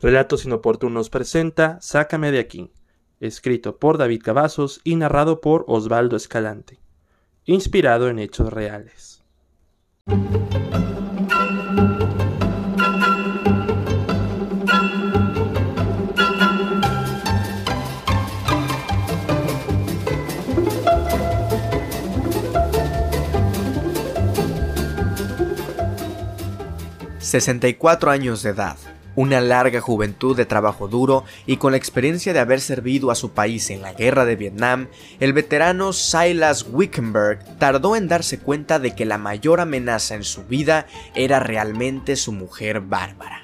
Relatos Inoportunos presenta Sácame de aquí, escrito por David Cavazos y narrado por Osvaldo Escalante, inspirado en hechos reales. 64 años de edad, una larga juventud de trabajo duro y con la experiencia de haber servido a su país en la guerra de Vietnam, el veterano Silas Wickenberg tardó en darse cuenta de que la mayor amenaza en su vida era realmente su mujer Bárbara.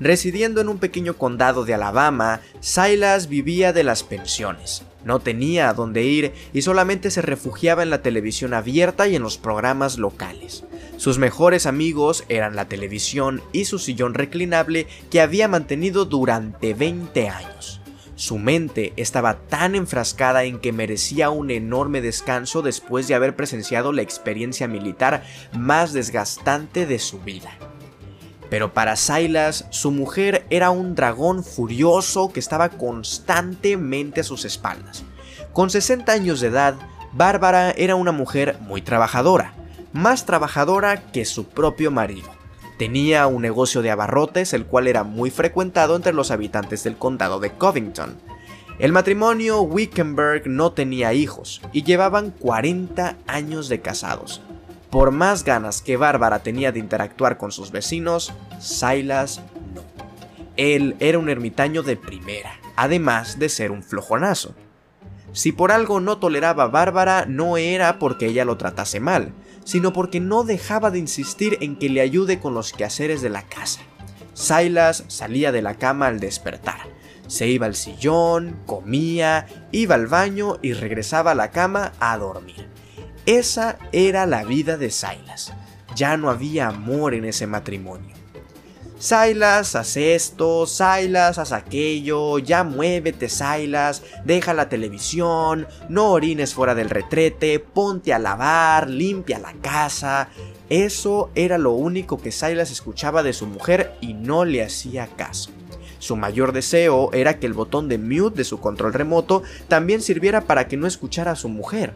Residiendo en un pequeño condado de Alabama, Silas vivía de las pensiones. No tenía a dónde ir y solamente se refugiaba en la televisión abierta y en los programas locales. Sus mejores amigos eran la televisión y su sillón reclinable que había mantenido durante 20 años. Su mente estaba tan enfrascada en que merecía un enorme descanso después de haber presenciado la experiencia militar más desgastante de su vida. Pero para Silas, su mujer era un dragón furioso que estaba constantemente a sus espaldas. Con 60 años de edad, Bárbara era una mujer muy trabajadora, más trabajadora que su propio marido. Tenía un negocio de abarrotes, el cual era muy frecuentado entre los habitantes del condado de Covington. El matrimonio Wickenberg no tenía hijos y llevaban 40 años de casados, por más ganas que Bárbara tenía de interactuar con sus vecinos, Silas no. Él era un ermitaño de primera, además de ser un flojonazo. Si por algo no toleraba a Bárbara, no era porque ella lo tratase mal, sino porque no dejaba de insistir en que le ayude con los quehaceres de la casa. Silas salía de la cama al despertar. Se iba al sillón, comía, iba al baño y regresaba a la cama a dormir. Esa era la vida de Silas. Ya no había amor en ese matrimonio. Silas, haz esto, Silas, haz aquello, ya muévete, Silas, deja la televisión, no orines fuera del retrete, ponte a lavar, limpia la casa. Eso era lo único que Silas escuchaba de su mujer y no le hacía caso. Su mayor deseo era que el botón de mute de su control remoto también sirviera para que no escuchara a su mujer.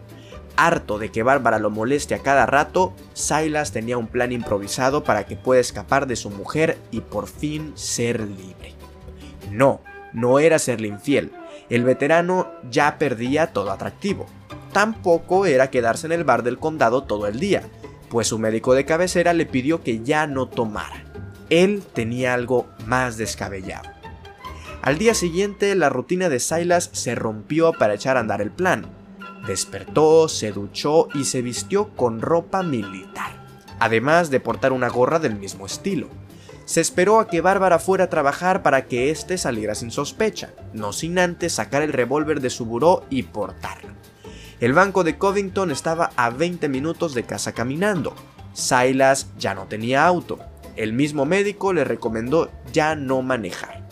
Harto de que Bárbara lo moleste a cada rato, Silas tenía un plan improvisado para que pueda escapar de su mujer y por fin ser libre. No, no era serle infiel. El veterano ya perdía todo atractivo. Tampoco era quedarse en el bar del condado todo el día, pues su médico de cabecera le pidió que ya no tomara. Él tenía algo más descabellado. Al día siguiente, la rutina de Silas se rompió para echar a andar el plan. Despertó, se duchó y se vistió con ropa militar, además de portar una gorra del mismo estilo. Se esperó a que Bárbara fuera a trabajar para que éste saliera sin sospecha, no sin antes sacar el revólver de su buró y portarlo. El banco de Covington estaba a 20 minutos de casa caminando. Silas ya no tenía auto. El mismo médico le recomendó ya no manejar.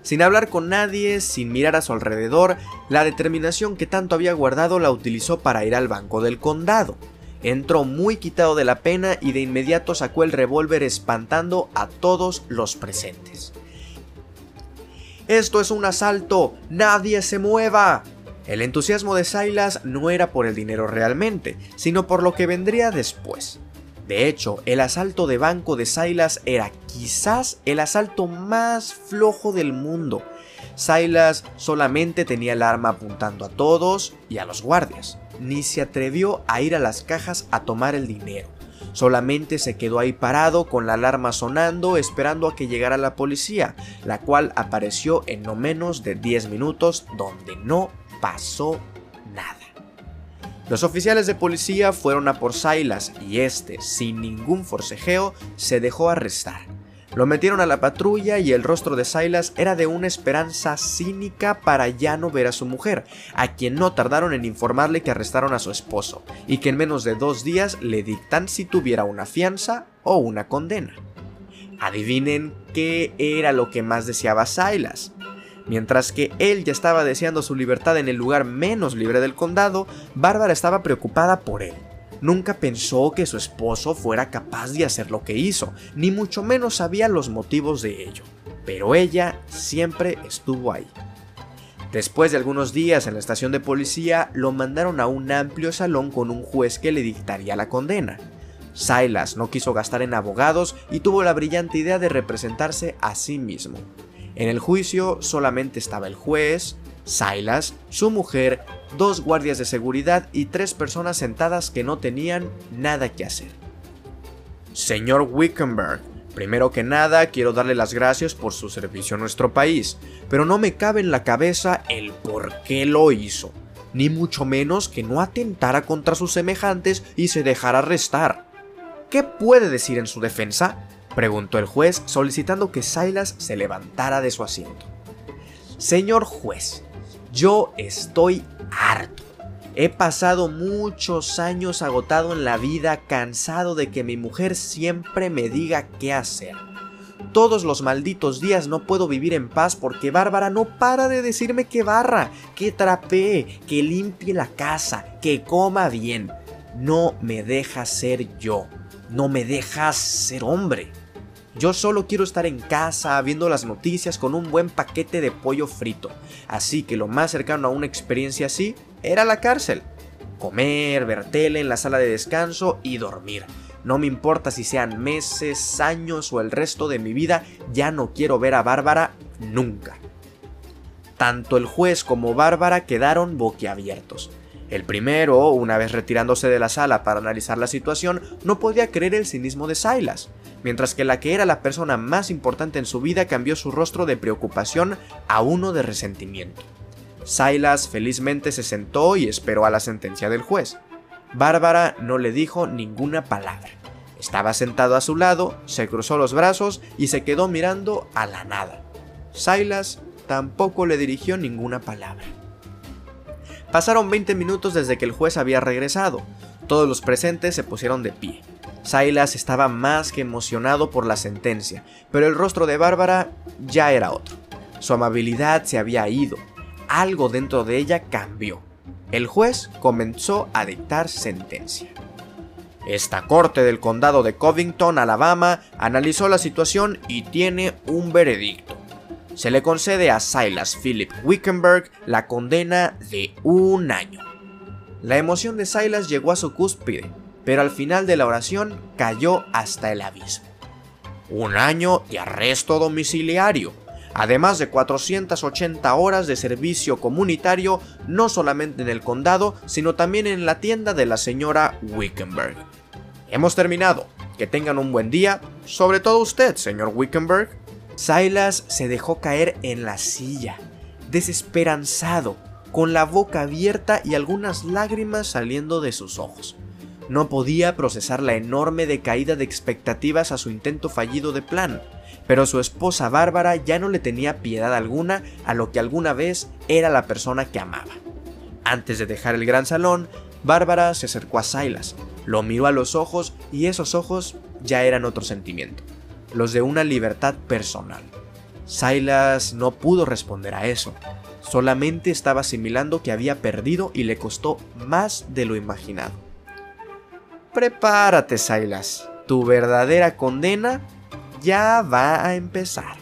Sin hablar con nadie, sin mirar a su alrededor, la determinación que tanto había guardado la utilizó para ir al banco del condado. Entró muy quitado de la pena y de inmediato sacó el revólver espantando a todos los presentes. Esto es un asalto, nadie se mueva. El entusiasmo de Silas no era por el dinero realmente, sino por lo que vendría después. De hecho, el asalto de banco de Silas era quizás el asalto más flojo del mundo. Silas solamente tenía el arma apuntando a todos y a los guardias. Ni se atrevió a ir a las cajas a tomar el dinero. Solamente se quedó ahí parado con la alarma sonando esperando a que llegara la policía, la cual apareció en no menos de 10 minutos donde no pasó nada. Los oficiales de policía fueron a por Silas y este, sin ningún forcejeo, se dejó arrestar. Lo metieron a la patrulla y el rostro de Silas era de una esperanza cínica para ya no ver a su mujer, a quien no tardaron en informarle que arrestaron a su esposo y que en menos de dos días le dictan si tuviera una fianza o una condena. Adivinen qué era lo que más deseaba Silas. Mientras que él ya estaba deseando su libertad en el lugar menos libre del condado, Bárbara estaba preocupada por él. Nunca pensó que su esposo fuera capaz de hacer lo que hizo, ni mucho menos sabía los motivos de ello. pero ella siempre estuvo ahí. Después de algunos días en la estación de policía, lo mandaron a un amplio salón con un juez que le dictaría la condena. Silas no quiso gastar en abogados y tuvo la brillante idea de representarse a sí mismo. En el juicio solamente estaba el juez, Silas, su mujer, dos guardias de seguridad y tres personas sentadas que no tenían nada que hacer. Señor Wickenberg, Primero que nada, quiero darle las gracias por su servicio a nuestro país, pero no me cabe en la cabeza el por qué lo hizo, ni mucho menos que no atentara contra sus semejantes y se dejara arrestar. ¿Qué puede decir en su defensa? preguntó el juez solicitando que Silas se levantara de su asiento. Señor juez, yo estoy harto. He pasado muchos años agotado en la vida, cansado de que mi mujer siempre me diga qué hacer. Todos los malditos días no puedo vivir en paz porque Bárbara no para de decirme que barra, que trapee, que limpie la casa, que coma bien. No me deja ser yo, no me deja ser hombre. Yo solo quiero estar en casa viendo las noticias con un buen paquete de pollo frito. Así que lo más cercano a una experiencia así era la cárcel. Comer, ver tele en la sala de descanso y dormir. No me importa si sean meses, años o el resto de mi vida, ya no quiero ver a Bárbara nunca. Tanto el juez como Bárbara quedaron boquiabiertos. El primero, una vez retirándose de la sala para analizar la situación, no podía creer el cinismo de Silas, mientras que la que era la persona más importante en su vida cambió su rostro de preocupación a uno de resentimiento. Silas felizmente se sentó y esperó a la sentencia del juez. Bárbara no le dijo ninguna palabra. Estaba sentado a su lado, se cruzó los brazos y se quedó mirando a la nada. Silas tampoco le dirigió ninguna palabra. Pasaron 20 minutos desde que el juez había regresado. Todos los presentes se pusieron de pie. Silas estaba más que emocionado por la sentencia, pero el rostro de Bárbara ya era otro. Su amabilidad se había ido, algo dentro de ella cambió. El juez comenzó a dictar sentencia. Esta corte del condado de Covington, Alabama, analizó la situación y tiene un veredicto. Se le concede a Silas Philip Wickenberg la condena de un año. La emoción de Silas llegó a su cúspide, pero al final de la oración cayó hasta el abismo. Un año de arresto domiciliario, además de 480 horas de servicio comunitario no solamente en el condado, sino también en la tienda de la señora Wickenberg. Hemos terminado. Que tengan un buen día, sobre todo usted, señor Wickenberg. Silas se dejó caer en la silla, desesperanzado, con la boca abierta y algunas lágrimas saliendo de sus ojos. No podía procesar la enorme decaída de expectativas a su intento fallido de plan pero su esposa Bárbara ya no le tenía piedad alguna a lo que alguna vez era la persona que amaba. Antes de dejar el gran salón, Bárbara se acercó a Silas, lo miró a los ojos y esos ojos ya eran otro sentimiento, los de una libertad personal. Silas no pudo responder a eso, solamente estaba asimilando que había perdido y le costó más de lo imaginado. Prepárate, Silas, tu verdadera condena ya va a empezar.